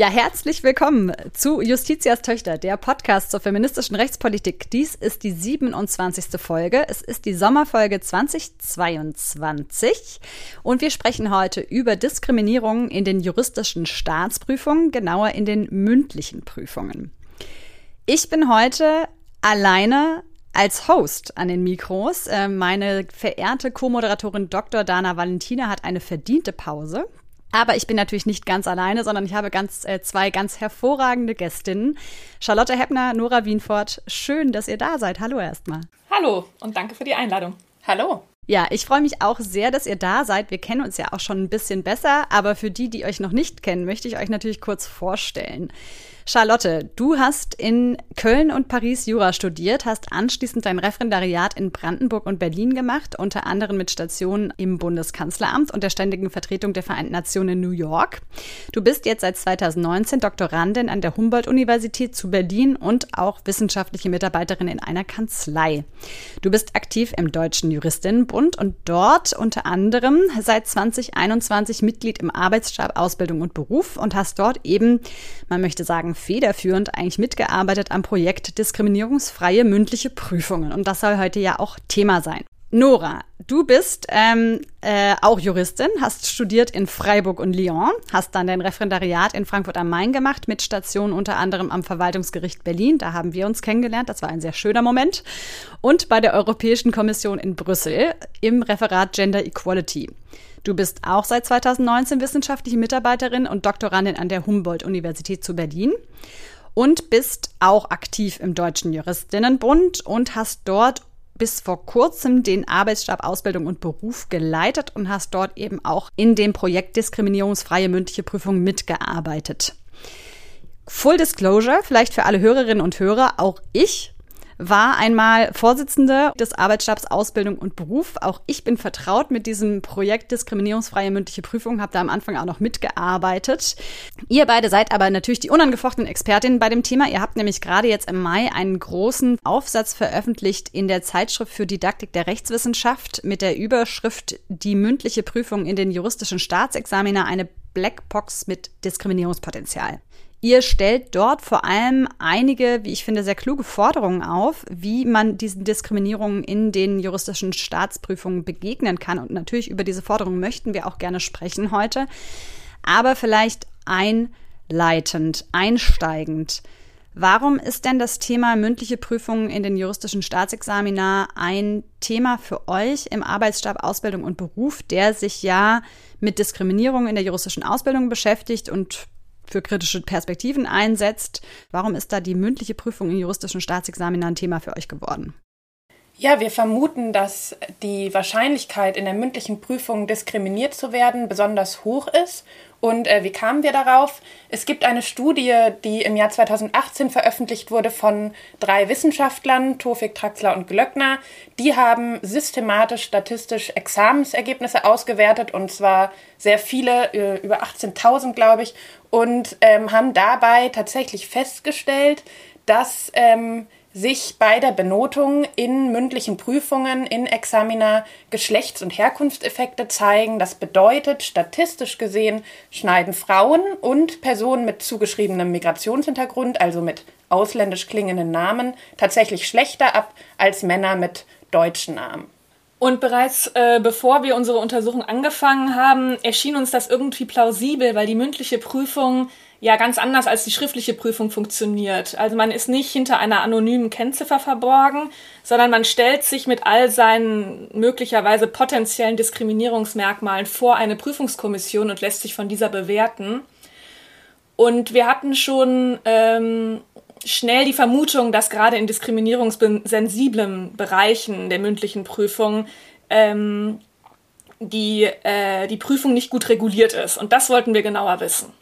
Ja, herzlich willkommen zu Justitias Töchter, der Podcast zur feministischen Rechtspolitik. Dies ist die 27. Folge. Es ist die Sommerfolge 2022 und wir sprechen heute über Diskriminierung in den juristischen Staatsprüfungen, genauer in den mündlichen Prüfungen. Ich bin heute alleine als Host an den Mikros. Äh, meine verehrte Co-Moderatorin Dr. Dana Valentina hat eine verdiente Pause. Aber ich bin natürlich nicht ganz alleine, sondern ich habe ganz, äh, zwei ganz hervorragende Gästinnen. Charlotte Heppner, Nora Wienfort, schön, dass ihr da seid. Hallo erstmal. Hallo und danke für die Einladung. Hallo. Ja, ich freue mich auch sehr, dass ihr da seid. Wir kennen uns ja auch schon ein bisschen besser, aber für die, die euch noch nicht kennen, möchte ich euch natürlich kurz vorstellen. Charlotte, du hast in Köln und Paris Jura studiert, hast anschließend dein Referendariat in Brandenburg und Berlin gemacht, unter anderem mit Stationen im Bundeskanzleramt und der Ständigen Vertretung der Vereinten Nationen in New York. Du bist jetzt seit 2019 Doktorandin an der Humboldt-Universität zu Berlin und auch wissenschaftliche Mitarbeiterin in einer Kanzlei. Du bist aktiv im Deutschen Juristinnenbund und dort unter anderem seit 2021 Mitglied im Arbeitsstab Ausbildung und Beruf und hast dort eben, man möchte sagen, federführend eigentlich mitgearbeitet am Projekt Diskriminierungsfreie mündliche Prüfungen. Und das soll heute ja auch Thema sein. Nora, du bist ähm, äh, auch Juristin, hast studiert in Freiburg und Lyon, hast dann dein Referendariat in Frankfurt am Main gemacht, mit Station unter anderem am Verwaltungsgericht Berlin, da haben wir uns kennengelernt, das war ein sehr schöner Moment, und bei der Europäischen Kommission in Brüssel im Referat Gender Equality. Du bist auch seit 2019 wissenschaftliche Mitarbeiterin und Doktorandin an der Humboldt-Universität zu Berlin und bist auch aktiv im Deutschen Juristinnenbund und hast dort bis vor kurzem den Arbeitsstab Ausbildung und Beruf geleitet und hast dort eben auch in dem Projekt Diskriminierungsfreie mündliche Prüfung mitgearbeitet. Full Disclosure, vielleicht für alle Hörerinnen und Hörer, auch ich war einmal Vorsitzende des Arbeitsstabs Ausbildung und Beruf. Auch ich bin vertraut mit diesem Projekt Diskriminierungsfreie mündliche Prüfung, habe da am Anfang auch noch mitgearbeitet. Ihr beide seid aber natürlich die unangefochtenen Expertinnen bei dem Thema. Ihr habt nämlich gerade jetzt im Mai einen großen Aufsatz veröffentlicht in der Zeitschrift für Didaktik der Rechtswissenschaft mit der Überschrift Die mündliche Prüfung in den juristischen Staatsexaminer eine Blackbox mit Diskriminierungspotenzial. Ihr stellt dort vor allem einige, wie ich finde, sehr kluge Forderungen auf, wie man diesen Diskriminierungen in den juristischen Staatsprüfungen begegnen kann. Und natürlich über diese Forderungen möchten wir auch gerne sprechen heute. Aber vielleicht einleitend, einsteigend. Warum ist denn das Thema mündliche Prüfungen in den juristischen Staatsexamina ein Thema für euch im Arbeitsstab Ausbildung und Beruf, der sich ja mit Diskriminierung in der juristischen Ausbildung beschäftigt und für kritische Perspektiven einsetzt. Warum ist da die mündliche Prüfung in juristischen Staatsexamen ein Thema für euch geworden? Ja, wir vermuten, dass die Wahrscheinlichkeit, in der mündlichen Prüfung diskriminiert zu werden, besonders hoch ist. Und äh, wie kamen wir darauf? Es gibt eine Studie, die im Jahr 2018 veröffentlicht wurde von drei Wissenschaftlern, Tofik, Traxler und Glöckner. Die haben systematisch statistisch Examensergebnisse ausgewertet und zwar sehr viele, äh, über 18.000 glaube ich, und ähm, haben dabei tatsächlich festgestellt, dass ähm, sich bei der Benotung in mündlichen Prüfungen, in Examina Geschlechts- und Herkunftseffekte zeigen. Das bedeutet, statistisch gesehen schneiden Frauen und Personen mit zugeschriebenem Migrationshintergrund, also mit ausländisch klingenden Namen, tatsächlich schlechter ab als Männer mit deutschen Namen. Und bereits äh, bevor wir unsere Untersuchung angefangen haben, erschien uns das irgendwie plausibel, weil die mündliche Prüfung ja ganz anders als die schriftliche Prüfung funktioniert. Also man ist nicht hinter einer anonymen Kennziffer verborgen, sondern man stellt sich mit all seinen möglicherweise potenziellen Diskriminierungsmerkmalen vor eine Prüfungskommission und lässt sich von dieser bewerten. Und wir hatten schon ähm, schnell die Vermutung, dass gerade in diskriminierungssensiblen Bereichen der mündlichen Prüfung ähm, die, äh, die Prüfung nicht gut reguliert ist. Und das wollten wir genauer wissen.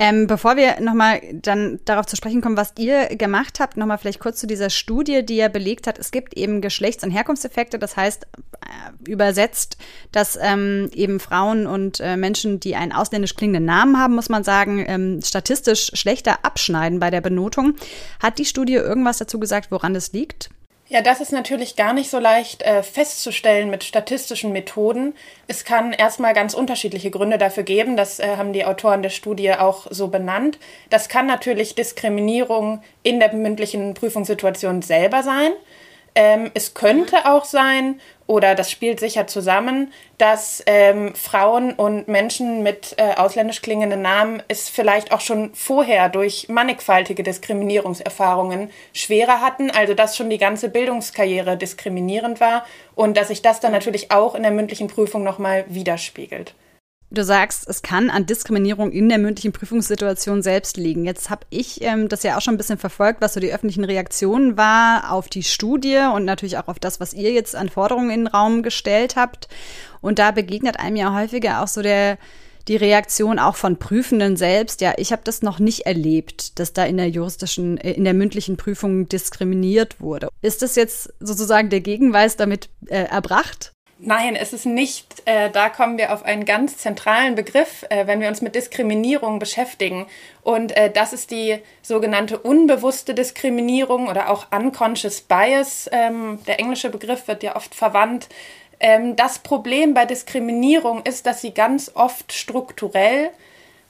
Ähm, bevor wir nochmal dann darauf zu sprechen kommen, was ihr gemacht habt, nochmal vielleicht kurz zu dieser Studie, die ja belegt hat, es gibt eben Geschlechts- und Herkunftseffekte. Das heißt, äh, übersetzt, dass ähm, eben Frauen und äh, Menschen, die einen ausländisch klingenden Namen haben, muss man sagen, ähm, statistisch schlechter abschneiden bei der Benotung. Hat die Studie irgendwas dazu gesagt, woran das liegt? Ja, das ist natürlich gar nicht so leicht äh, festzustellen mit statistischen Methoden. Es kann erstmal ganz unterschiedliche Gründe dafür geben. Das äh, haben die Autoren der Studie auch so benannt. Das kann natürlich Diskriminierung in der mündlichen Prüfungssituation selber sein. Ähm, es könnte auch sein, oder das spielt sicher zusammen, dass ähm, Frauen und Menschen mit äh, ausländisch klingenden Namen es vielleicht auch schon vorher durch mannigfaltige Diskriminierungserfahrungen schwerer hatten, also dass schon die ganze Bildungskarriere diskriminierend war und dass sich das dann natürlich auch in der mündlichen Prüfung nochmal widerspiegelt. Du sagst, es kann an Diskriminierung in der mündlichen Prüfungssituation selbst liegen. Jetzt habe ich ähm, das ja auch schon ein bisschen verfolgt, was so die öffentlichen Reaktionen war auf die Studie und natürlich auch auf das, was ihr jetzt an Forderungen in den Raum gestellt habt. Und da begegnet einem ja häufiger auch so der die Reaktion auch von Prüfenden selbst. Ja, ich habe das noch nicht erlebt, dass da in der juristischen, äh, in der mündlichen Prüfung diskriminiert wurde. Ist das jetzt sozusagen der Gegenweis damit äh, erbracht? Nein, es ist nicht. Äh, da kommen wir auf einen ganz zentralen Begriff, äh, wenn wir uns mit Diskriminierung beschäftigen. Und äh, das ist die sogenannte unbewusste Diskriminierung oder auch unconscious bias. Ähm, der englische Begriff wird ja oft verwandt. Ähm, das Problem bei Diskriminierung ist, dass sie ganz oft strukturell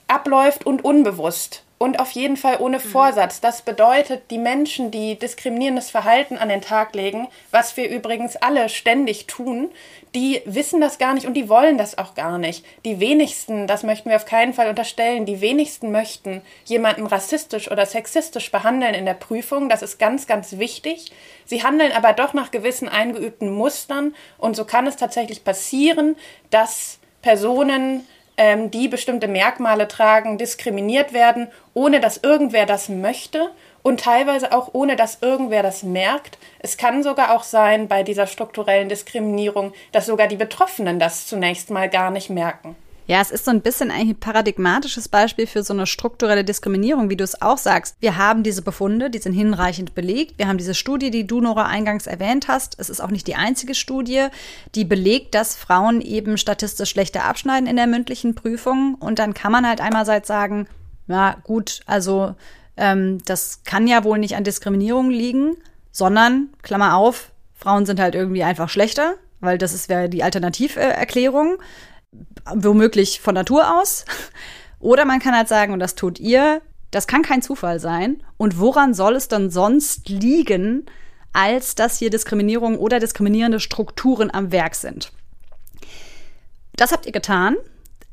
abläuft und unbewusst und auf jeden Fall ohne mhm. Vorsatz. Das bedeutet, die Menschen, die diskriminierendes Verhalten an den Tag legen, was wir übrigens alle ständig tun, die wissen das gar nicht und die wollen das auch gar nicht. Die wenigsten, das möchten wir auf keinen Fall unterstellen, die wenigsten möchten jemanden rassistisch oder sexistisch behandeln in der Prüfung. Das ist ganz, ganz wichtig. Sie handeln aber doch nach gewissen eingeübten Mustern und so kann es tatsächlich passieren, dass Personen ähm, die bestimmte Merkmale tragen, diskriminiert werden, ohne dass irgendwer das möchte und teilweise auch ohne dass irgendwer das merkt. Es kann sogar auch sein bei dieser strukturellen Diskriminierung, dass sogar die Betroffenen das zunächst mal gar nicht merken. Ja, es ist so ein bisschen eigentlich ein paradigmatisches Beispiel für so eine strukturelle Diskriminierung, wie du es auch sagst. Wir haben diese Befunde, die sind hinreichend belegt. Wir haben diese Studie, die du, Nora, eingangs erwähnt hast. Es ist auch nicht die einzige Studie, die belegt, dass Frauen eben statistisch schlechter abschneiden in der mündlichen Prüfung. Und dann kann man halt einerseits sagen, ja gut, also ähm, das kann ja wohl nicht an Diskriminierung liegen, sondern, Klammer auf, Frauen sind halt irgendwie einfach schlechter, weil das ist wäre die Alternativerklärung womöglich von Natur aus. Oder man kann halt sagen, und das tut ihr, das kann kein Zufall sein. Und woran soll es dann sonst liegen, als dass hier Diskriminierung oder diskriminierende Strukturen am Werk sind? Das habt ihr getan.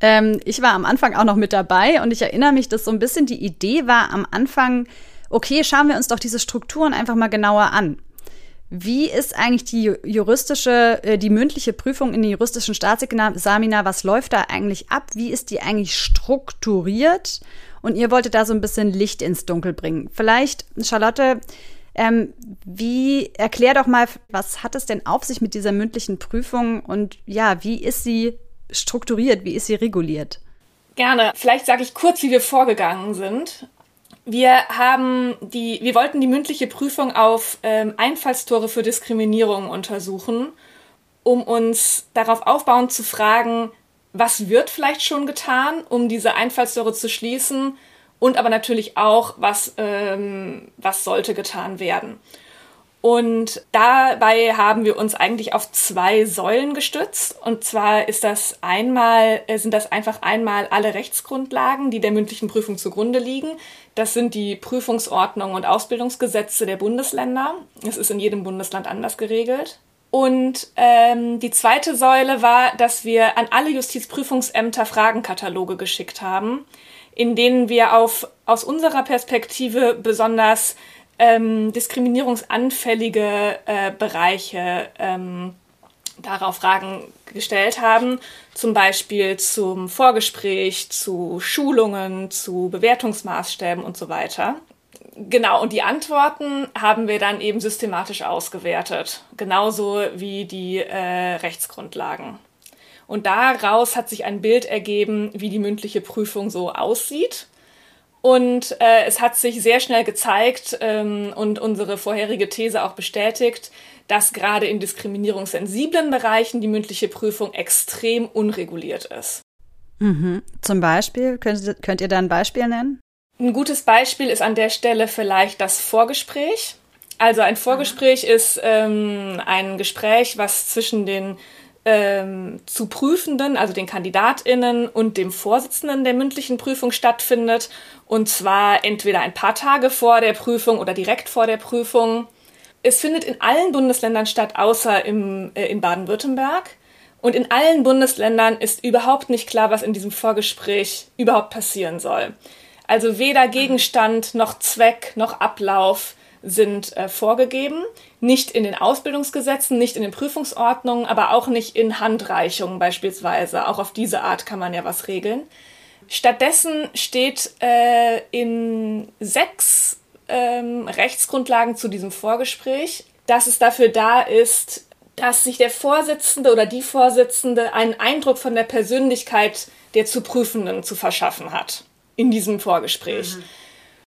Ähm, ich war am Anfang auch noch mit dabei und ich erinnere mich, dass so ein bisschen die Idee war am Anfang, okay, schauen wir uns doch diese Strukturen einfach mal genauer an. Wie ist eigentlich die juristische, äh, die mündliche Prüfung in den juristischen Staatsexamina? Was läuft da eigentlich ab? Wie ist die eigentlich strukturiert? Und ihr wolltet da so ein bisschen Licht ins Dunkel bringen. Vielleicht, Charlotte, ähm, wie erklär doch mal, was hat es denn auf sich mit dieser mündlichen Prüfung und ja, wie ist sie strukturiert? Wie ist sie reguliert? Gerne. Vielleicht sage ich kurz, wie wir vorgegangen sind. Wir haben die, wir wollten die mündliche Prüfung auf ähm, Einfallstore für Diskriminierung untersuchen, um uns darauf aufbauend zu fragen, was wird vielleicht schon getan, um diese Einfallstore zu schließen und aber natürlich auch, was, ähm, was sollte getan werden. Und dabei haben wir uns eigentlich auf zwei Säulen gestützt. Und zwar ist das einmal, äh, sind das einfach einmal alle Rechtsgrundlagen, die der mündlichen Prüfung zugrunde liegen. Das sind die Prüfungsordnungen und Ausbildungsgesetze der Bundesländer. Es ist in jedem Bundesland anders geregelt. Und ähm, die zweite Säule war, dass wir an alle Justizprüfungsämter Fragenkataloge geschickt haben, in denen wir auf, aus unserer Perspektive besonders ähm, diskriminierungsanfällige äh, Bereiche ähm, darauf Fragen gestellt haben, zum Beispiel zum Vorgespräch, zu Schulungen, zu Bewertungsmaßstäben und so weiter. Genau, und die Antworten haben wir dann eben systematisch ausgewertet, genauso wie die äh, Rechtsgrundlagen. Und daraus hat sich ein Bild ergeben, wie die mündliche Prüfung so aussieht. Und äh, es hat sich sehr schnell gezeigt ähm, und unsere vorherige These auch bestätigt, dass gerade in diskriminierungssensiblen Bereichen die mündliche Prüfung extrem unreguliert ist. Mhm. Zum Beispiel, könnt, könnt ihr da ein Beispiel nennen? Ein gutes Beispiel ist an der Stelle vielleicht das Vorgespräch. Also ein Vorgespräch mhm. ist ähm, ein Gespräch, was zwischen den ähm, zu Prüfenden, also den KandidatInnen und dem Vorsitzenden der mündlichen Prüfung stattfindet. Und zwar entweder ein paar Tage vor der Prüfung oder direkt vor der Prüfung. Es findet in allen Bundesländern statt, außer im, äh, in Baden-Württemberg. Und in allen Bundesländern ist überhaupt nicht klar, was in diesem Vorgespräch überhaupt passieren soll. Also weder Gegenstand noch Zweck noch Ablauf sind äh, vorgegeben. Nicht in den Ausbildungsgesetzen, nicht in den Prüfungsordnungen, aber auch nicht in Handreichungen beispielsweise. Auch auf diese Art kann man ja was regeln. Stattdessen steht äh, in sechs ähm, Rechtsgrundlagen zu diesem Vorgespräch, dass es dafür da ist, dass sich der Vorsitzende oder die Vorsitzende einen Eindruck von der Persönlichkeit der zu Prüfenden zu verschaffen hat in diesem Vorgespräch. Mhm.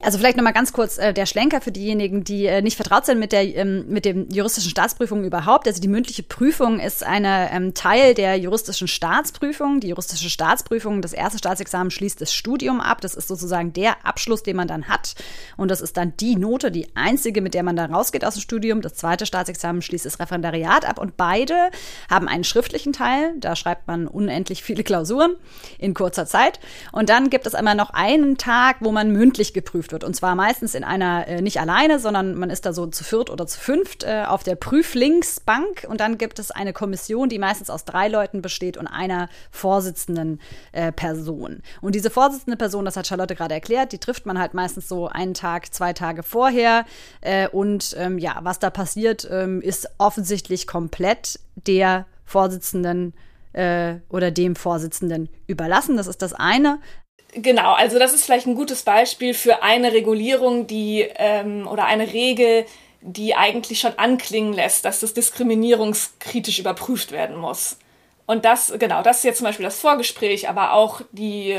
Also vielleicht nochmal ganz kurz äh, der Schlenker für diejenigen, die äh, nicht vertraut sind mit der ähm, mit dem juristischen Staatsprüfung überhaupt. Also die mündliche Prüfung ist eine ähm, Teil der juristischen Staatsprüfung. Die juristische Staatsprüfung, das erste Staatsexamen schließt das Studium ab. Das ist sozusagen der Abschluss, den man dann hat. Und das ist dann die Note, die einzige, mit der man dann rausgeht aus dem Studium. Das zweite Staatsexamen schließt das Referendariat ab. Und beide haben einen schriftlichen Teil. Da schreibt man unendlich viele Klausuren in kurzer Zeit. Und dann gibt es einmal noch einen Tag, wo man mündlich geprüft geprüft wird. Und zwar meistens in einer, äh, nicht alleine, sondern man ist da so zu viert oder zu fünft äh, auf der Prüflingsbank. Und dann gibt es eine Kommission, die meistens aus drei Leuten besteht und einer vorsitzenden äh, Person. Und diese vorsitzende Person, das hat Charlotte gerade erklärt, die trifft man halt meistens so einen Tag, zwei Tage vorher. Äh, und ähm, ja, was da passiert, ähm, ist offensichtlich komplett der Vorsitzenden äh, oder dem Vorsitzenden überlassen. Das ist das eine. Genau, also das ist vielleicht ein gutes Beispiel für eine Regulierung, die ähm, oder eine Regel, die eigentlich schon anklingen lässt, dass das diskriminierungskritisch überprüft werden muss. Und das, genau, das ist jetzt zum Beispiel das Vorgespräch, aber auch die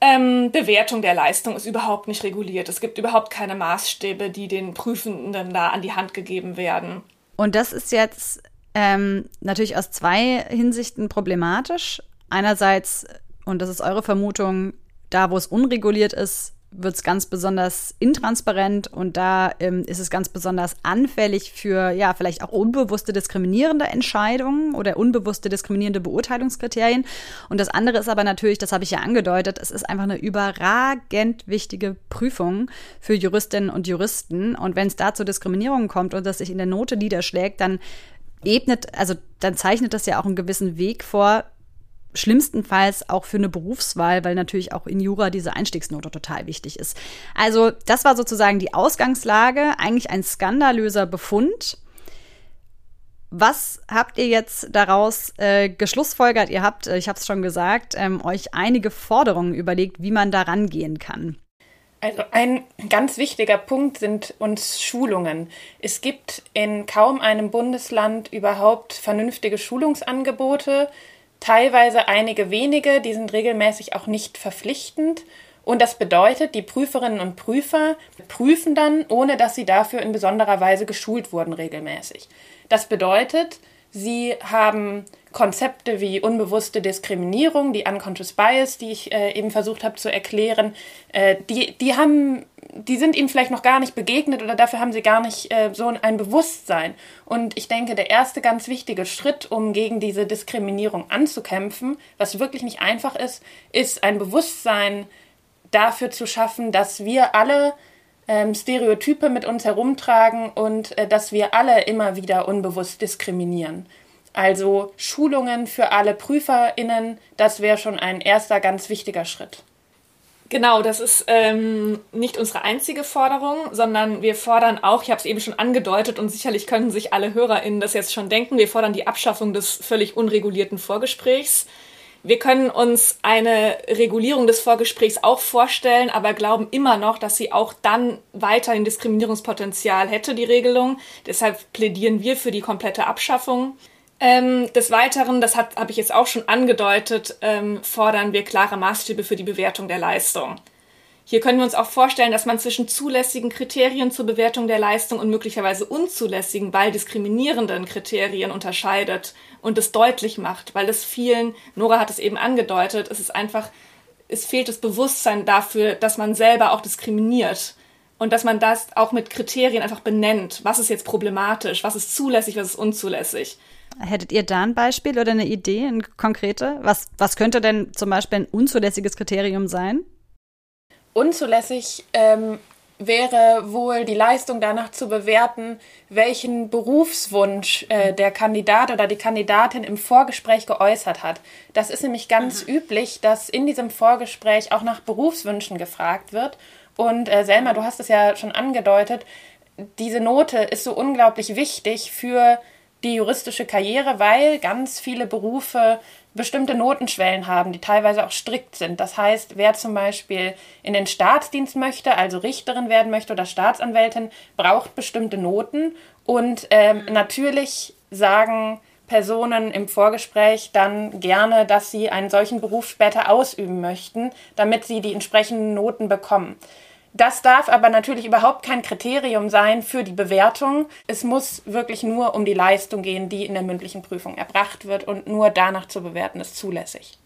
ähm, Bewertung der Leistung ist überhaupt nicht reguliert. Es gibt überhaupt keine Maßstäbe, die den Prüfenden da an die Hand gegeben werden. Und das ist jetzt ähm, natürlich aus zwei Hinsichten problematisch. Einerseits und das ist eure Vermutung, da wo es unreguliert ist, wird es ganz besonders intransparent und da ähm, ist es ganz besonders anfällig für ja vielleicht auch unbewusste diskriminierende Entscheidungen oder unbewusste diskriminierende Beurteilungskriterien. Und das andere ist aber natürlich, das habe ich ja angedeutet, es ist einfach eine überragend wichtige Prüfung für Juristinnen und Juristen. Und wenn es da zu Diskriminierungen kommt und das sich in der Note niederschlägt, dann ebnet, also dann zeichnet das ja auch einen gewissen Weg vor, schlimmstenfalls auch für eine Berufswahl, weil natürlich auch in Jura diese Einstiegsnote total wichtig ist. Also das war sozusagen die Ausgangslage, eigentlich ein skandalöser Befund. Was habt ihr jetzt daraus äh, geschlussfolgert? Ihr habt, äh, ich habe es schon gesagt, ähm, euch einige Forderungen überlegt, wie man da rangehen kann. Also ein ganz wichtiger Punkt sind uns Schulungen. Es gibt in kaum einem Bundesland überhaupt vernünftige Schulungsangebote teilweise einige wenige, die sind regelmäßig auch nicht verpflichtend. Und das bedeutet, die Prüferinnen und Prüfer prüfen dann, ohne dass sie dafür in besonderer Weise geschult wurden regelmäßig. Das bedeutet, sie haben Konzepte wie unbewusste Diskriminierung, die Unconscious Bias, die ich äh, eben versucht habe zu erklären, äh, die, die haben die sind ihnen vielleicht noch gar nicht begegnet oder dafür haben sie gar nicht äh, so ein Bewusstsein. Und ich denke, der erste ganz wichtige Schritt, um gegen diese Diskriminierung anzukämpfen, was wirklich nicht einfach ist, ist ein Bewusstsein dafür zu schaffen, dass wir alle ähm, Stereotype mit uns herumtragen und äh, dass wir alle immer wieder unbewusst diskriminieren. Also Schulungen für alle PrüferInnen, das wäre schon ein erster ganz wichtiger Schritt. Genau, das ist ähm, nicht unsere einzige Forderung, sondern wir fordern auch, ich habe es eben schon angedeutet und sicherlich können sich alle HörerInnen das jetzt schon denken, wir fordern die Abschaffung des völlig unregulierten Vorgesprächs. Wir können uns eine Regulierung des Vorgesprächs auch vorstellen, aber glauben immer noch, dass sie auch dann weiterhin Diskriminierungspotenzial hätte, die Regelung. Deshalb plädieren wir für die komplette Abschaffung. Ähm, des Weiteren, das habe ich jetzt auch schon angedeutet, ähm, fordern wir klare Maßstäbe für die Bewertung der Leistung. Hier können wir uns auch vorstellen, dass man zwischen zulässigen Kriterien zur Bewertung der Leistung und möglicherweise unzulässigen, weil diskriminierenden Kriterien unterscheidet und es deutlich macht, weil es vielen, Nora hat es eben angedeutet, es ist einfach, es fehlt das Bewusstsein dafür, dass man selber auch diskriminiert und dass man das auch mit Kriterien einfach benennt. Was ist jetzt problematisch? Was ist zulässig? Was ist unzulässig? Hättet ihr da ein Beispiel oder eine Idee, ein konkrete? Was, was könnte denn zum Beispiel ein unzulässiges Kriterium sein? Unzulässig ähm, wäre wohl die Leistung danach zu bewerten, welchen Berufswunsch äh, der Kandidat oder die Kandidatin im Vorgespräch geäußert hat. Das ist nämlich ganz mhm. üblich, dass in diesem Vorgespräch auch nach Berufswünschen gefragt wird. Und äh, Selma, du hast es ja schon angedeutet, diese Note ist so unglaublich wichtig für die juristische Karriere, weil ganz viele Berufe bestimmte Notenschwellen haben, die teilweise auch strikt sind. Das heißt, wer zum Beispiel in den Staatsdienst möchte, also Richterin werden möchte oder Staatsanwältin, braucht bestimmte Noten. Und ähm, mhm. natürlich sagen Personen im Vorgespräch dann gerne, dass sie einen solchen Beruf später ausüben möchten, damit sie die entsprechenden Noten bekommen. Das darf aber natürlich überhaupt kein Kriterium sein für die Bewertung. Es muss wirklich nur um die Leistung gehen, die in der mündlichen Prüfung erbracht wird und nur danach zu bewerten ist zulässig.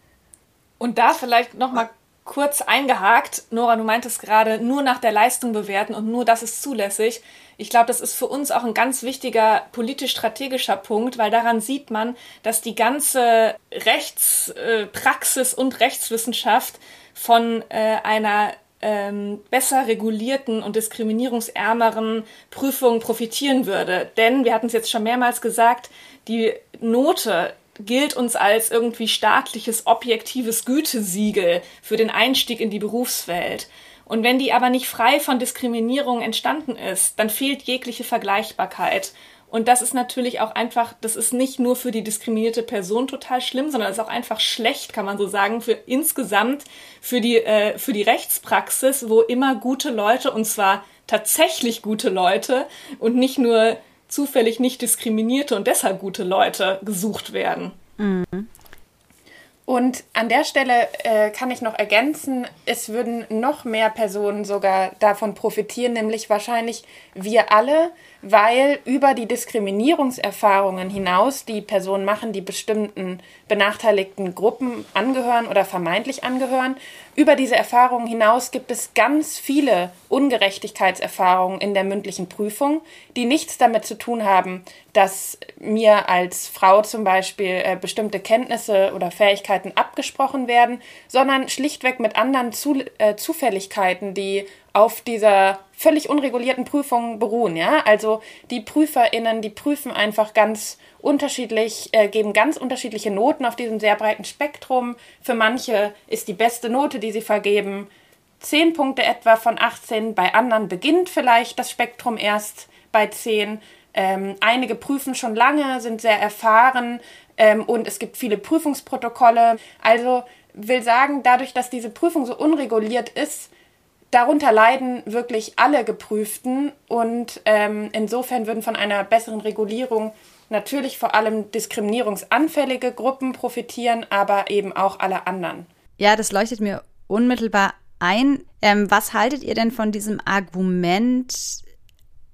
Und da vielleicht noch mal kurz eingehakt, Nora, du meintest gerade, nur nach der Leistung bewerten und nur das ist zulässig. Ich glaube, das ist für uns auch ein ganz wichtiger politisch-strategischer Punkt, weil daran sieht man, dass die ganze Rechtspraxis und Rechtswissenschaft von äh, einer ähm, besser regulierten und diskriminierungsärmeren Prüfungen profitieren würde. Denn, wir hatten es jetzt schon mehrmals gesagt, die Note gilt uns als irgendwie staatliches, objektives Gütesiegel für den Einstieg in die Berufswelt. Und wenn die aber nicht frei von Diskriminierung entstanden ist, dann fehlt jegliche Vergleichbarkeit. Und das ist natürlich auch einfach, das ist nicht nur für die diskriminierte Person total schlimm, sondern ist auch einfach schlecht, kann man so sagen, für insgesamt für die, äh, für die Rechtspraxis, wo immer gute Leute, und zwar tatsächlich gute Leute und nicht nur zufällig nicht diskriminierte und deshalb gute Leute gesucht werden. Mhm. Und an der Stelle äh, kann ich noch ergänzen, es würden noch mehr Personen sogar davon profitieren, nämlich wahrscheinlich wir alle, weil über die Diskriminierungserfahrungen hinaus, die Personen machen, die bestimmten benachteiligten Gruppen angehören oder vermeintlich angehören, über diese Erfahrungen hinaus gibt es ganz viele Ungerechtigkeitserfahrungen in der mündlichen Prüfung, die nichts damit zu tun haben, dass mir als Frau zum Beispiel äh, bestimmte Kenntnisse oder Fähigkeiten abgesprochen werden, sondern schlichtweg mit anderen zu äh, Zufälligkeiten, die auf dieser völlig unregulierten Prüfung beruhen. Ja? Also die PrüferInnen, die prüfen einfach ganz unterschiedlich, äh, geben ganz unterschiedliche Noten auf diesem sehr breiten Spektrum. Für manche ist die beste Note, die sie vergeben, 10 Punkte etwa von 18. Bei anderen beginnt vielleicht das Spektrum erst bei 10. Ähm, einige prüfen schon lange, sind sehr erfahren ähm, und es gibt viele Prüfungsprotokolle. Also will sagen, dadurch, dass diese Prüfung so unreguliert ist, Darunter leiden wirklich alle Geprüften und ähm, insofern würden von einer besseren Regulierung natürlich vor allem diskriminierungsanfällige Gruppen profitieren, aber eben auch alle anderen. Ja, das leuchtet mir unmittelbar ein. Ähm, was haltet ihr denn von diesem Argument,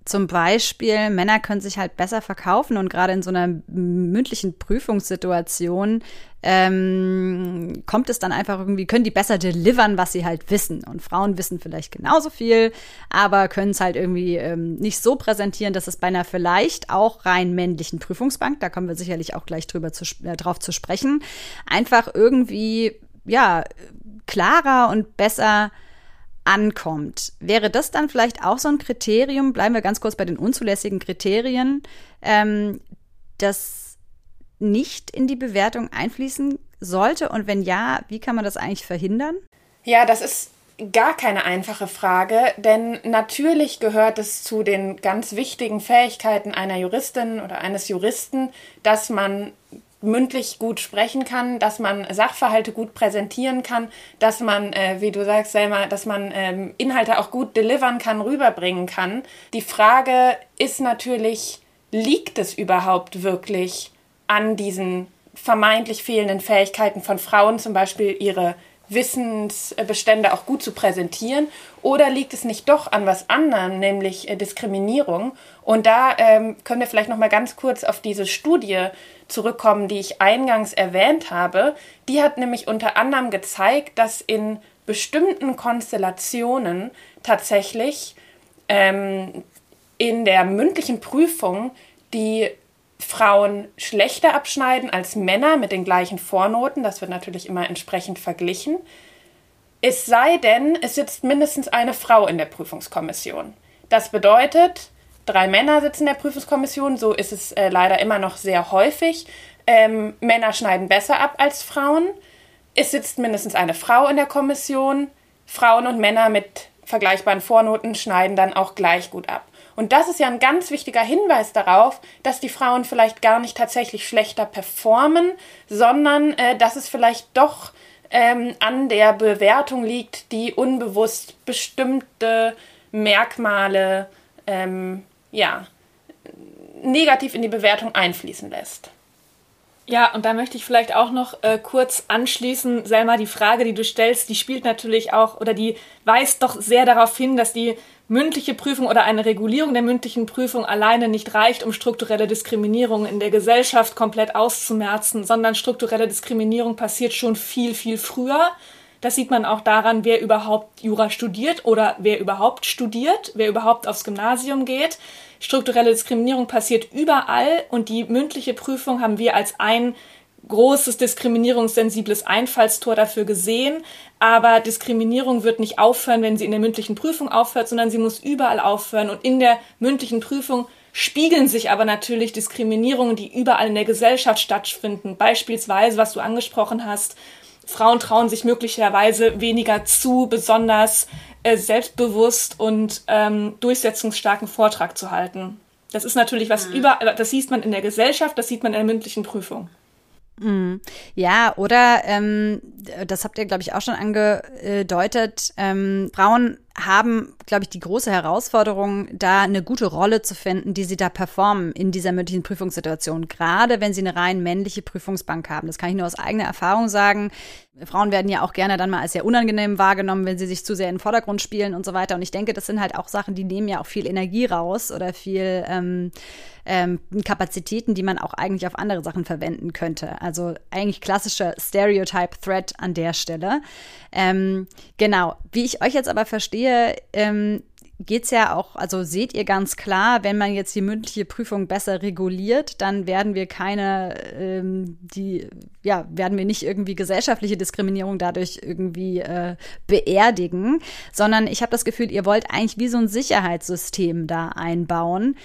zum Beispiel, Männer können sich halt besser verkaufen und gerade in so einer mündlichen Prüfungssituation ähm, kommt es dann einfach irgendwie, können die besser delivern, was sie halt wissen. Und Frauen wissen vielleicht genauso viel, aber können es halt irgendwie ähm, nicht so präsentieren, dass es bei einer vielleicht auch rein männlichen Prüfungsbank, da kommen wir sicherlich auch gleich drüber zu, äh, drauf zu sprechen, einfach irgendwie, ja, klarer und besser ankommt. Wäre das dann vielleicht auch so ein Kriterium, bleiben wir ganz kurz bei den unzulässigen Kriterien, ähm, das nicht in die Bewertung einfließen sollte? Und wenn ja, wie kann man das eigentlich verhindern? Ja, das ist gar keine einfache Frage, denn natürlich gehört es zu den ganz wichtigen Fähigkeiten einer Juristin oder eines Juristen, dass man mündlich gut sprechen kann, dass man Sachverhalte gut präsentieren kann, dass man, äh, wie du sagst, Selma, dass man ähm, Inhalte auch gut delivern kann, rüberbringen kann. Die Frage ist natürlich, liegt es überhaupt wirklich an diesen vermeintlich fehlenden Fähigkeiten von Frauen, zum Beispiel ihre Wissensbestände auch gut zu präsentieren? Oder liegt es nicht doch an was anderem, nämlich äh, Diskriminierung? Und da ähm, können wir vielleicht noch mal ganz kurz auf diese Studie zurückkommen, die ich eingangs erwähnt habe. Die hat nämlich unter anderem gezeigt, dass in bestimmten Konstellationen tatsächlich ähm, in der mündlichen Prüfung die Frauen schlechter abschneiden als Männer mit den gleichen Vornoten. Das wird natürlich immer entsprechend verglichen. Es sei denn, es sitzt mindestens eine Frau in der Prüfungskommission. Das bedeutet, drei Männer sitzen in der Prüfungskommission, so ist es äh, leider immer noch sehr häufig. Ähm, Männer schneiden besser ab als Frauen. Es sitzt mindestens eine Frau in der Kommission. Frauen und Männer mit vergleichbaren Vornoten schneiden dann auch gleich gut ab. Und das ist ja ein ganz wichtiger Hinweis darauf, dass die Frauen vielleicht gar nicht tatsächlich schlechter performen, sondern äh, dass es vielleicht doch ähm, an der Bewertung liegt, die unbewusst bestimmte Merkmale ähm, ja, negativ in die Bewertung einfließen lässt. Ja, und da möchte ich vielleicht auch noch äh, kurz anschließen, Selma, die Frage, die du stellst, die spielt natürlich auch oder die weist doch sehr darauf hin, dass die mündliche Prüfung oder eine Regulierung der mündlichen Prüfung alleine nicht reicht, um strukturelle Diskriminierung in der Gesellschaft komplett auszumerzen, sondern strukturelle Diskriminierung passiert schon viel, viel früher. Das sieht man auch daran, wer überhaupt Jura studiert oder wer überhaupt studiert, wer überhaupt aufs Gymnasium geht. Strukturelle Diskriminierung passiert überall und die mündliche Prüfung haben wir als ein großes diskriminierungssensibles Einfallstor dafür gesehen. Aber Diskriminierung wird nicht aufhören, wenn sie in der mündlichen Prüfung aufhört, sondern sie muss überall aufhören. Und in der mündlichen Prüfung spiegeln sich aber natürlich Diskriminierungen, die überall in der Gesellschaft stattfinden. Beispielsweise, was du angesprochen hast, Frauen trauen sich möglicherweise weniger zu, besonders äh, selbstbewusst und ähm, durchsetzungsstarken Vortrag zu halten. Das ist natürlich was mhm. über, das sieht man in der Gesellschaft, das sieht man in der mündlichen Prüfung. Mhm. Ja, oder ähm, das habt ihr, glaube ich, auch schon angedeutet. Ähm, Frauen haben, glaube ich, die große Herausforderung, da eine gute Rolle zu finden, die sie da performen in dieser mündlichen Prüfungssituation. Gerade wenn sie eine rein männliche Prüfungsbank haben. Das kann ich nur aus eigener Erfahrung sagen. Frauen werden ja auch gerne dann mal als sehr unangenehm wahrgenommen, wenn sie sich zu sehr in den Vordergrund spielen und so weiter. Und ich denke, das sind halt auch Sachen, die nehmen ja auch viel Energie raus oder viel ähm, ähm, Kapazitäten, die man auch eigentlich auf andere Sachen verwenden könnte. Also eigentlich klassischer Stereotype-Threat an der Stelle. Ähm, genau. Wie ich euch jetzt aber verstehe, ähm, geht es ja auch, also seht ihr ganz klar, wenn man jetzt die mündliche Prüfung besser reguliert, dann werden wir keine, ähm, die, ja, werden wir nicht irgendwie gesellschaftliche Diskriminierung dadurch irgendwie äh, beerdigen, sondern ich habe das Gefühl, ihr wollt eigentlich wie so ein Sicherheitssystem da einbauen,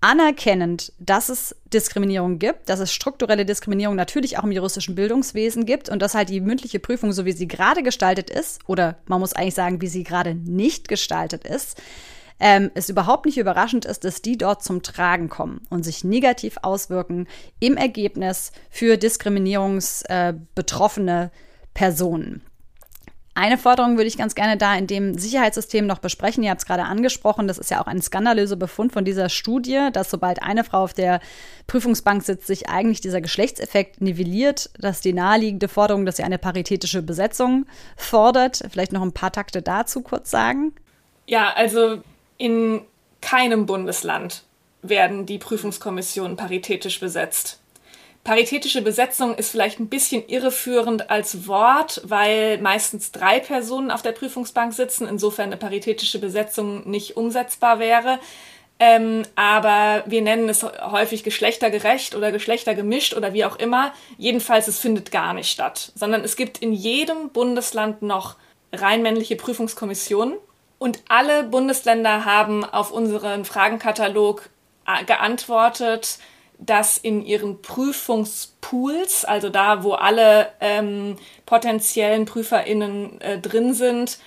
anerkennend, dass es Diskriminierung gibt, dass es strukturelle Diskriminierung natürlich auch im juristischen Bildungswesen gibt und dass halt die mündliche Prüfung, so wie sie gerade gestaltet ist, oder man muss eigentlich sagen, wie sie gerade nicht gestaltet ist, ähm, es überhaupt nicht überraschend ist, dass die dort zum Tragen kommen und sich negativ auswirken im Ergebnis für diskriminierungsbetroffene äh, Personen. Eine Forderung würde ich ganz gerne da in dem Sicherheitssystem noch besprechen. Ihr habt es gerade angesprochen. Das ist ja auch ein skandalöser Befund von dieser Studie, dass sobald eine Frau auf der Prüfungsbank sitzt, sich eigentlich dieser Geschlechtseffekt nivelliert. Dass die naheliegende Forderung, dass sie eine paritätische Besetzung fordert. Vielleicht noch ein paar Takte dazu kurz sagen. Ja, also in keinem Bundesland werden die Prüfungskommissionen paritätisch besetzt. Paritätische Besetzung ist vielleicht ein bisschen irreführend als Wort, weil meistens drei Personen auf der Prüfungsbank sitzen, insofern eine paritätische Besetzung nicht umsetzbar wäre. Ähm, aber wir nennen es häufig geschlechtergerecht oder geschlechtergemischt oder wie auch immer. Jedenfalls, es findet gar nicht statt, sondern es gibt in jedem Bundesland noch rein männliche Prüfungskommissionen und alle Bundesländer haben auf unseren Fragenkatalog äh, geantwortet, dass in ihren Prüfungspools, also da, wo alle ähm, potenziellen PrüferInnen äh, drin sind,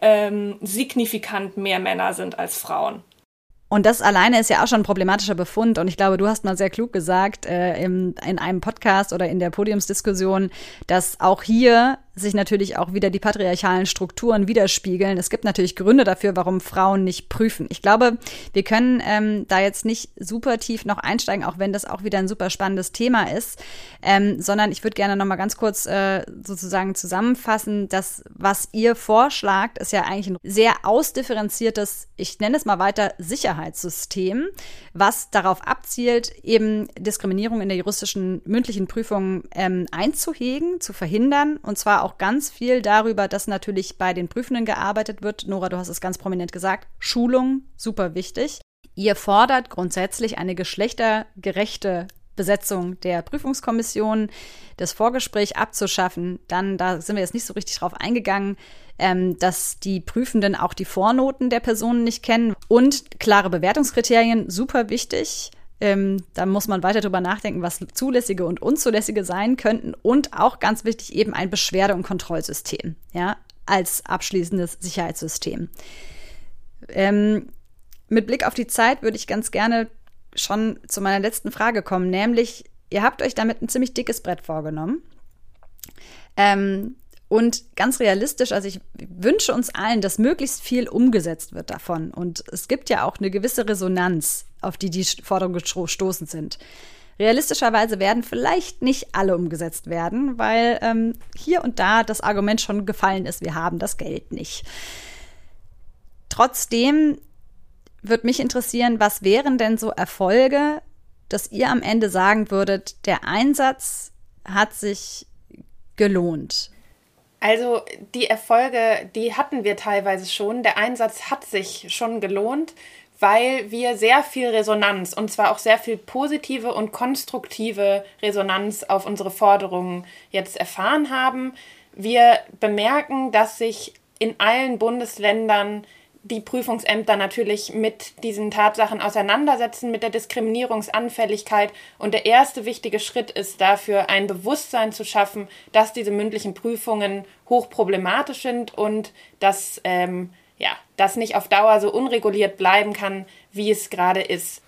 ähm, signifikant mehr Männer sind als Frauen. Und das alleine ist ja auch schon ein problematischer Befund. Und ich glaube, du hast mal sehr klug gesagt äh, im, in einem Podcast oder in der Podiumsdiskussion, dass auch hier sich natürlich auch wieder die patriarchalen Strukturen widerspiegeln. Es gibt natürlich Gründe dafür, warum Frauen nicht prüfen. Ich glaube, wir können ähm, da jetzt nicht super tief noch einsteigen, auch wenn das auch wieder ein super spannendes Thema ist, ähm, sondern ich würde gerne noch mal ganz kurz äh, sozusagen zusammenfassen, dass was ihr vorschlagt, ist ja eigentlich ein sehr ausdifferenziertes, ich nenne es mal weiter, Sicherheitssystem, was darauf abzielt, eben Diskriminierung in der juristischen mündlichen Prüfung ähm, einzuhegen, zu verhindern und zwar auch ganz viel darüber, dass natürlich bei den Prüfenden gearbeitet wird. Nora, du hast es ganz prominent gesagt. Schulung, super wichtig. Ihr fordert grundsätzlich eine geschlechtergerechte Besetzung der Prüfungskommission, das Vorgespräch abzuschaffen. Dann, da sind wir jetzt nicht so richtig drauf eingegangen, ähm, dass die Prüfenden auch die Vornoten der Personen nicht kennen und klare Bewertungskriterien, super wichtig. Ähm, da muss man weiter drüber nachdenken, was zulässige und unzulässige sein könnten. Und auch ganz wichtig eben ein Beschwerde- und Kontrollsystem, ja, als abschließendes Sicherheitssystem. Ähm, mit Blick auf die Zeit würde ich ganz gerne schon zu meiner letzten Frage kommen, nämlich, ihr habt euch damit ein ziemlich dickes Brett vorgenommen. Ähm, und ganz realistisch, also ich wünsche uns allen, dass möglichst viel umgesetzt wird davon. Und es gibt ja auch eine gewisse Resonanz, auf die die Forderungen gestoßen sind. Realistischerweise werden vielleicht nicht alle umgesetzt werden, weil ähm, hier und da das Argument schon gefallen ist, wir haben das Geld nicht. Trotzdem würde mich interessieren, was wären denn so Erfolge, dass ihr am Ende sagen würdet, der Einsatz hat sich gelohnt? Also die Erfolge, die hatten wir teilweise schon. Der Einsatz hat sich schon gelohnt, weil wir sehr viel Resonanz, und zwar auch sehr viel positive und konstruktive Resonanz auf unsere Forderungen jetzt erfahren haben. Wir bemerken, dass sich in allen Bundesländern die Prüfungsämter natürlich mit diesen Tatsachen auseinandersetzen, mit der Diskriminierungsanfälligkeit. Und der erste wichtige Schritt ist dafür, ein Bewusstsein zu schaffen, dass diese mündlichen Prüfungen hochproblematisch sind und dass ähm, ja, das nicht auf Dauer so unreguliert bleiben kann, wie es gerade ist.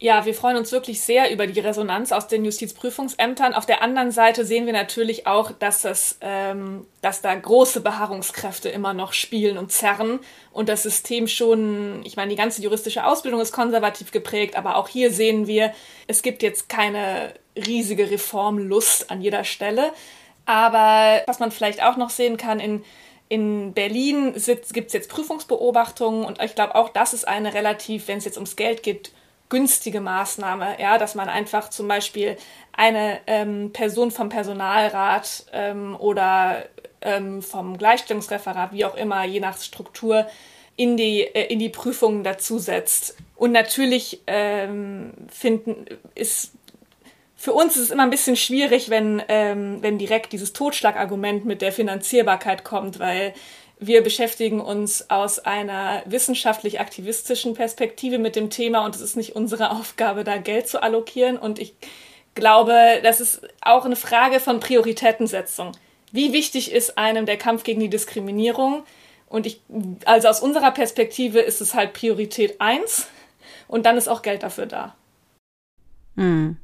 Ja, wir freuen uns wirklich sehr über die Resonanz aus den Justizprüfungsämtern. Auf der anderen Seite sehen wir natürlich auch, dass, das, ähm, dass da große Beharrungskräfte immer noch spielen und zerren und das System schon, ich meine, die ganze juristische Ausbildung ist konservativ geprägt, aber auch hier sehen wir, es gibt jetzt keine riesige Reformlust an jeder Stelle. Aber was man vielleicht auch noch sehen kann, in in Berlin gibt es jetzt Prüfungsbeobachtungen und ich glaube auch das ist eine relativ, wenn es jetzt ums Geld geht, günstige Maßnahme, ja, dass man einfach zum Beispiel eine ähm, Person vom Personalrat ähm, oder ähm, vom Gleichstellungsreferat, wie auch immer, je nach Struktur, in die, äh, in die Prüfungen dazusetzt. Und natürlich ähm, finden, ist für uns ist es immer ein bisschen schwierig, wenn, ähm, wenn direkt dieses Totschlagargument mit der Finanzierbarkeit kommt, weil wir beschäftigen uns aus einer wissenschaftlich-aktivistischen Perspektive mit dem Thema und es ist nicht unsere Aufgabe, da Geld zu allokieren. Und ich glaube, das ist auch eine Frage von Prioritätensetzung. Wie wichtig ist einem der Kampf gegen die Diskriminierung? Und ich, also aus unserer Perspektive ist es halt Priorität eins und dann ist auch Geld dafür da. Hm.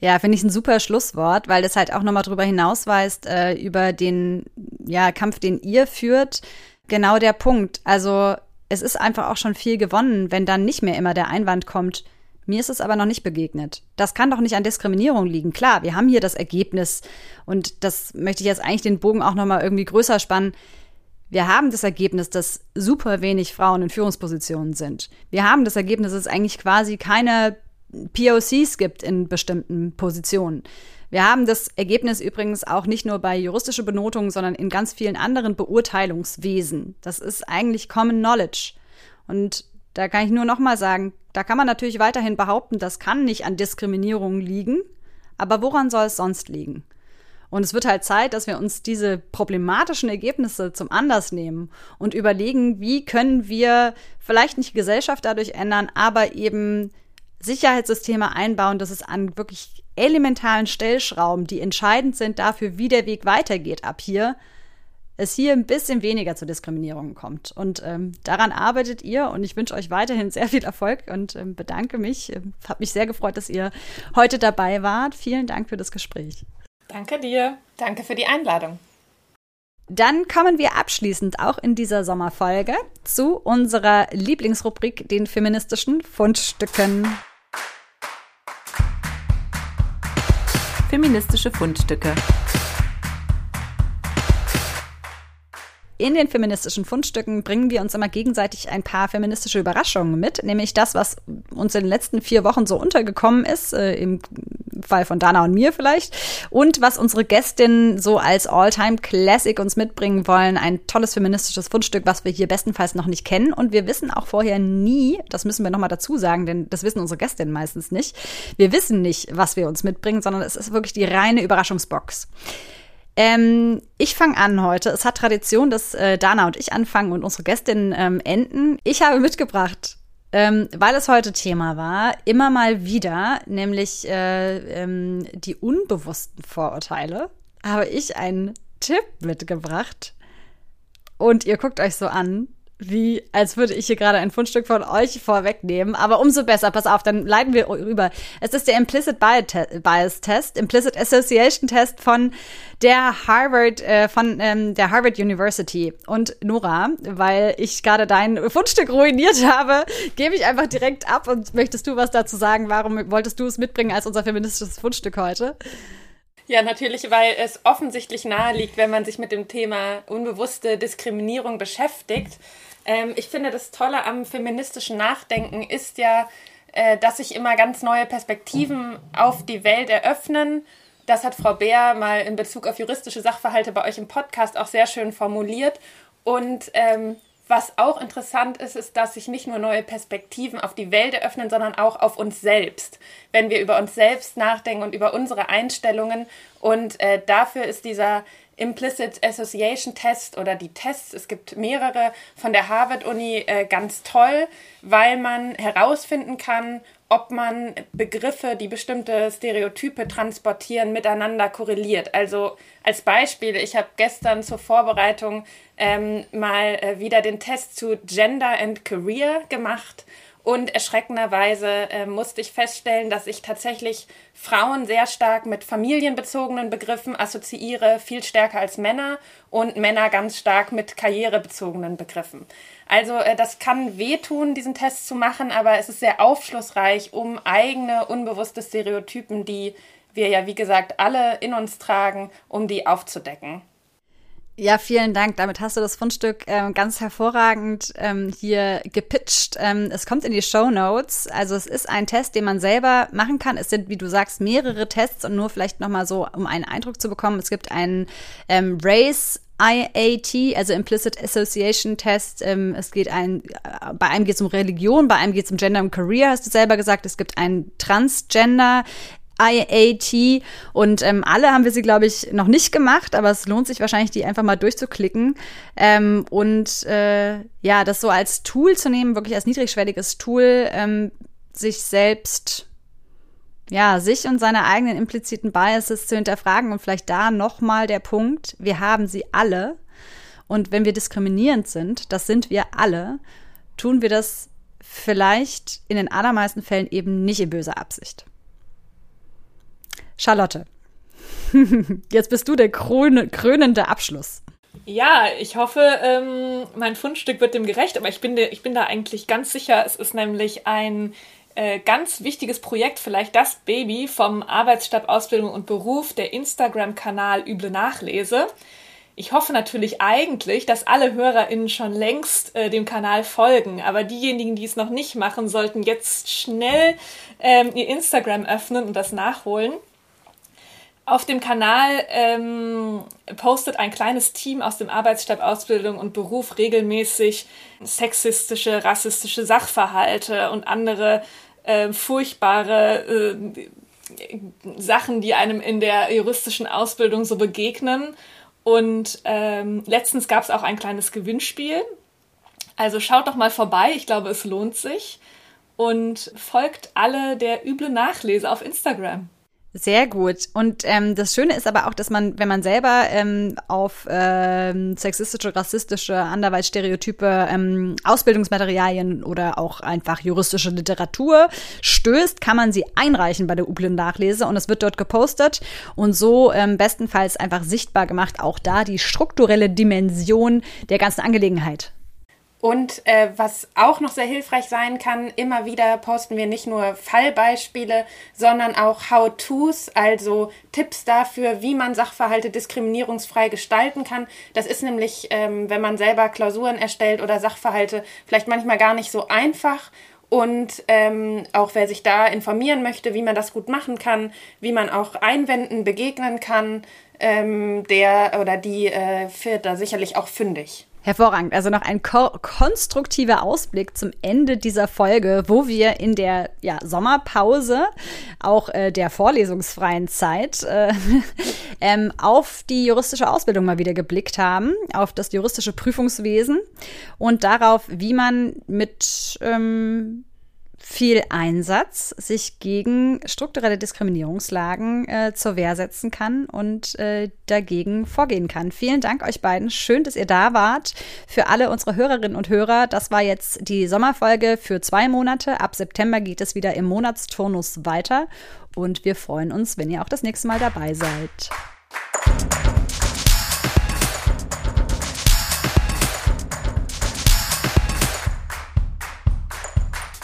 Ja, finde ich ein super Schlusswort, weil das halt auch nochmal drüber hinausweist, äh, über den ja, Kampf, den ihr führt. Genau der Punkt. Also es ist einfach auch schon viel gewonnen, wenn dann nicht mehr immer der Einwand kommt, mir ist es aber noch nicht begegnet. Das kann doch nicht an Diskriminierung liegen. Klar, wir haben hier das Ergebnis und das möchte ich jetzt eigentlich den Bogen auch nochmal irgendwie größer spannen. Wir haben das Ergebnis, dass super wenig Frauen in Führungspositionen sind. Wir haben das Ergebnis, dass es eigentlich quasi keine POCs gibt in bestimmten Positionen. Wir haben das Ergebnis übrigens auch nicht nur bei juristischer Benotung, sondern in ganz vielen anderen Beurteilungswesen. Das ist eigentlich Common Knowledge. Und da kann ich nur noch mal sagen, da kann man natürlich weiterhin behaupten, das kann nicht an Diskriminierung liegen, aber woran soll es sonst liegen? Und es wird halt Zeit, dass wir uns diese problematischen Ergebnisse zum Anlass nehmen und überlegen, wie können wir vielleicht nicht die Gesellschaft dadurch ändern, aber eben Sicherheitssysteme einbauen, dass es an wirklich elementaren Stellschrauben, die entscheidend sind dafür, wie der Weg weitergeht ab hier, es hier ein bisschen weniger zu Diskriminierungen kommt. Und ähm, daran arbeitet ihr und ich wünsche euch weiterhin sehr viel Erfolg und ähm, bedanke mich. Ähm, Habe mich sehr gefreut, dass ihr heute dabei wart. Vielen Dank für das Gespräch. Danke dir. Danke für die Einladung. Dann kommen wir abschließend auch in dieser Sommerfolge zu unserer Lieblingsrubrik, den feministischen Fundstücken. Feministische Fundstücke. In den feministischen Fundstücken bringen wir uns immer gegenseitig ein paar feministische Überraschungen mit, nämlich das, was uns in den letzten vier Wochen so untergekommen ist, äh, im Fall von Dana und mir vielleicht, und was unsere Gästinnen so als All-Time-Classic uns mitbringen wollen. Ein tolles feministisches Fundstück, was wir hier bestenfalls noch nicht kennen. Und wir wissen auch vorher nie, das müssen wir nochmal dazu sagen, denn das wissen unsere Gästinnen meistens nicht. Wir wissen nicht, was wir uns mitbringen, sondern es ist wirklich die reine Überraschungsbox. Ähm, ich fange an heute. Es hat Tradition, dass äh, Dana und ich anfangen und unsere Gästinnen ähm, enden. Ich habe mitgebracht, ähm, weil es heute Thema war, immer mal wieder, nämlich äh, ähm, die unbewussten Vorurteile, habe ich einen Tipp mitgebracht. Und ihr guckt euch so an wie als würde ich hier gerade ein Fundstück von euch vorwegnehmen. Aber umso besser, pass auf, dann leiten wir rüber. Es ist der Implicit Bias Test, Implicit Association Test von der Harvard, äh, von ähm, der Harvard University. Und Nora, weil ich gerade dein Fundstück ruiniert habe, gebe ich einfach direkt ab und möchtest du was dazu sagen? Warum wolltest du es mitbringen als unser feministisches Fundstück heute? Ja, natürlich, weil es offensichtlich nahe liegt, wenn man sich mit dem Thema unbewusste Diskriminierung beschäftigt. Ähm, ich finde, das Tolle am feministischen Nachdenken ist ja, äh, dass sich immer ganz neue Perspektiven auf die Welt eröffnen. Das hat Frau Beer mal in Bezug auf juristische Sachverhalte bei euch im Podcast auch sehr schön formuliert. Und ähm, was auch interessant ist, ist, dass sich nicht nur neue Perspektiven auf die Welt eröffnen, sondern auch auf uns selbst, wenn wir über uns selbst nachdenken und über unsere Einstellungen. Und äh, dafür ist dieser Implicit Association Test oder die Tests, es gibt mehrere von der Harvard-Uni äh, ganz toll, weil man herausfinden kann, ob man Begriffe, die bestimmte Stereotype transportieren, miteinander korreliert. Also als Beispiel, ich habe gestern zur Vorbereitung ähm, mal äh, wieder den Test zu Gender and Career gemacht und erschreckenderweise äh, musste ich feststellen, dass ich tatsächlich Frauen sehr stark mit familienbezogenen Begriffen assoziiere, viel stärker als Männer und Männer ganz stark mit karrierebezogenen Begriffen. Also äh, das kann wehtun, diesen Test zu machen, aber es ist sehr aufschlussreich, um eigene unbewusste Stereotypen, die wir ja wie gesagt alle in uns tragen, um die aufzudecken. Ja, vielen Dank. Damit hast du das Fundstück ähm, ganz hervorragend ähm, hier gepitcht. Ähm, es kommt in die Show Notes. Also es ist ein Test, den man selber machen kann. Es sind, wie du sagst, mehrere Tests und nur vielleicht noch mal so, um einen Eindruck zu bekommen. Es gibt einen ähm, Race IAT, also Implicit Association Test. Ähm, es geht ein, äh, bei einem geht es um Religion, bei einem geht es um Gender und Career, hast du selber gesagt. Es gibt einen Transgender IAT und ähm, alle haben wir sie, glaube ich, noch nicht gemacht, aber es lohnt sich wahrscheinlich, die einfach mal durchzuklicken ähm, und äh, ja, das so als Tool zu nehmen, wirklich als niedrigschwelliges Tool, ähm, sich selbst ja, sich und seine eigenen impliziten Biases zu hinterfragen und vielleicht da nochmal der Punkt, wir haben sie alle und wenn wir diskriminierend sind, das sind wir alle, tun wir das vielleicht in den allermeisten Fällen eben nicht in böser Absicht. Charlotte, jetzt bist du der krönende Abschluss. Ja, ich hoffe, ähm, mein Fundstück wird dem gerecht, aber ich bin, ich bin da eigentlich ganz sicher. Es ist nämlich ein äh, ganz wichtiges Projekt, vielleicht das Baby vom Arbeitsstab Ausbildung und Beruf, der Instagram-Kanal Üble Nachlese. Ich hoffe natürlich eigentlich, dass alle HörerInnen schon längst äh, dem Kanal folgen, aber diejenigen, die es noch nicht machen, sollten jetzt schnell ähm, ihr Instagram öffnen und das nachholen. Auf dem Kanal ähm, postet ein kleines Team aus dem Arbeitsstab Ausbildung und Beruf regelmäßig sexistische, rassistische Sachverhalte und andere äh, furchtbare äh, Sachen, die einem in der juristischen Ausbildung so begegnen. Und ähm, letztens gab es auch ein kleines Gewinnspiel. Also schaut doch mal vorbei, ich glaube, es lohnt sich. Und folgt alle der üble Nachlese auf Instagram. Sehr gut. Und ähm, das Schöne ist aber auch, dass man, wenn man selber ähm, auf ähm, sexistische, rassistische, anderweitig Stereotype, ähm, Ausbildungsmaterialien oder auch einfach juristische Literatur stößt, kann man sie einreichen bei der Ublin Nachlese und es wird dort gepostet und so ähm, bestenfalls einfach sichtbar gemacht, auch da die strukturelle Dimension der ganzen Angelegenheit. Und äh, was auch noch sehr hilfreich sein kann, immer wieder posten wir nicht nur Fallbeispiele, sondern auch How-Tos, also Tipps dafür, wie man Sachverhalte diskriminierungsfrei gestalten kann. Das ist nämlich, ähm, wenn man selber Klausuren erstellt oder Sachverhalte, vielleicht manchmal gar nicht so einfach. Und ähm, auch wer sich da informieren möchte, wie man das gut machen kann, wie man auch Einwänden begegnen kann, ähm, der oder die äh, wird da sicherlich auch fündig. Hervorragend. Also noch ein ko konstruktiver Ausblick zum Ende dieser Folge, wo wir in der ja, Sommerpause, auch äh, der vorlesungsfreien Zeit, äh, ähm, auf die juristische Ausbildung mal wieder geblickt haben, auf das juristische Prüfungswesen und darauf, wie man mit ähm, viel Einsatz sich gegen strukturelle Diskriminierungslagen äh, zur Wehr setzen kann und äh, dagegen vorgehen kann. Vielen Dank euch beiden. Schön, dass ihr da wart. Für alle unsere Hörerinnen und Hörer, das war jetzt die Sommerfolge für zwei Monate. Ab September geht es wieder im Monatsturnus weiter und wir freuen uns, wenn ihr auch das nächste Mal dabei seid.